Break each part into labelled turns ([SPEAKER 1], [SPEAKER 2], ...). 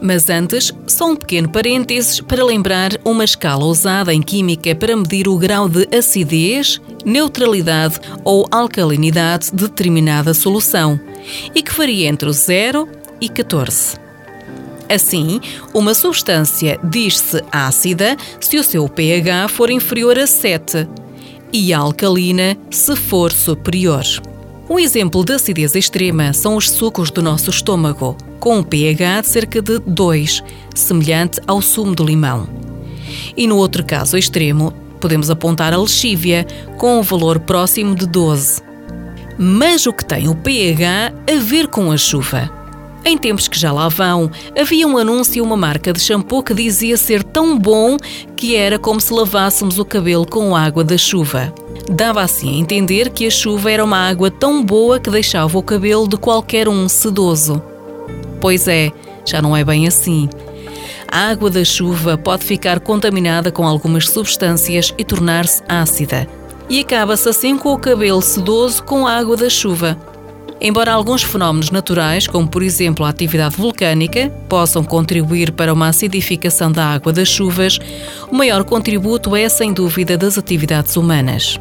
[SPEAKER 1] Mas antes, só um pequeno parênteses para lembrar uma escala usada em química para medir o grau de acidez, neutralidade ou alcalinidade de determinada solução e que varia entre o 0 e 14. Assim, uma substância diz-se ácida se o seu pH for inferior a 7 e alcalina se for superior. Um exemplo de acidez extrema são os sucos do nosso estômago, com um pH de cerca de 2, semelhante ao sumo de limão. E no outro caso extremo, podemos apontar a lexívia, com um valor próximo de 12. Mas o que tem o pH a ver com a chuva? Em tempos que já lá vão, havia um anúncio uma marca de shampoo que dizia ser tão bom que era como se lavássemos o cabelo com água da chuva. Dava assim a entender que a chuva era uma água tão boa que deixava o cabelo de qualquer um sedoso. Pois é, já não é bem assim. A água da chuva pode ficar contaminada com algumas substâncias e tornar-se ácida. E acaba-se assim com o cabelo sedoso com a água da chuva. Embora alguns fenómenos naturais, como por exemplo a atividade vulcânica, possam contribuir para uma acidificação da água das chuvas, o maior contributo é, sem dúvida, das atividades humanas.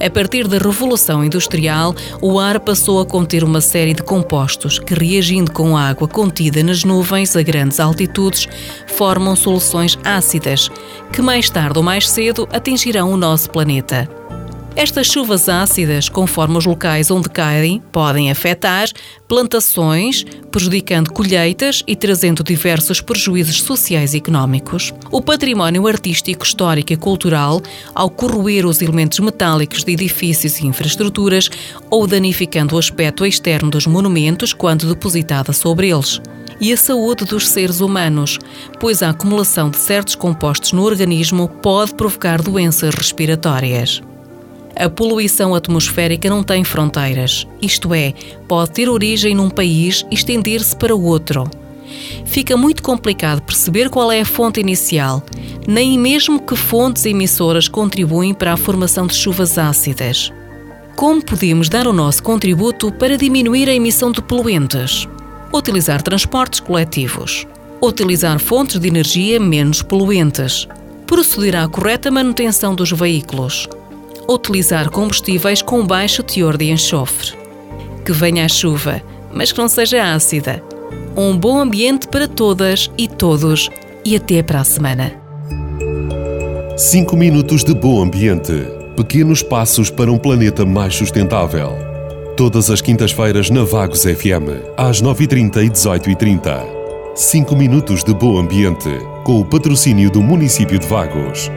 [SPEAKER 1] A partir da Revolução Industrial, o ar passou a conter uma série de compostos que, reagindo com a água contida nas nuvens a grandes altitudes, formam soluções ácidas, que mais tarde ou mais cedo atingirão o nosso planeta. Estas chuvas ácidas, conforme os locais onde caem, podem afetar plantações, prejudicando colheitas e trazendo diversos prejuízos sociais e económicos. O património artístico, histórico e cultural, ao corroer os elementos metálicos de edifícios e infraestruturas ou danificando o aspecto externo dos monumentos quando depositada sobre eles e a saúde dos seres humanos, pois a acumulação de certos compostos no organismo pode provocar doenças respiratórias. A poluição atmosférica não tem fronteiras, isto é, pode ter origem num país e estender-se para o outro. Fica muito complicado perceber qual é a fonte inicial, nem mesmo que fontes emissoras contribuem para a formação de chuvas ácidas. Como podemos dar o nosso contributo para diminuir a emissão de poluentes? Utilizar transportes coletivos. Utilizar fontes de energia menos poluentes. Proceder à correta manutenção dos veículos utilizar combustíveis com baixo teor de enxofre. Que venha a chuva, mas que não seja ácida. Um bom ambiente para todas e todos e até para a semana.
[SPEAKER 2] 5 minutos de bom ambiente. Pequenos passos para um planeta mais sustentável. Todas as quintas-feiras na Vagos FM, às 9h30 e 18h30. 5 minutos de bom ambiente, com o patrocínio do município de Vagos.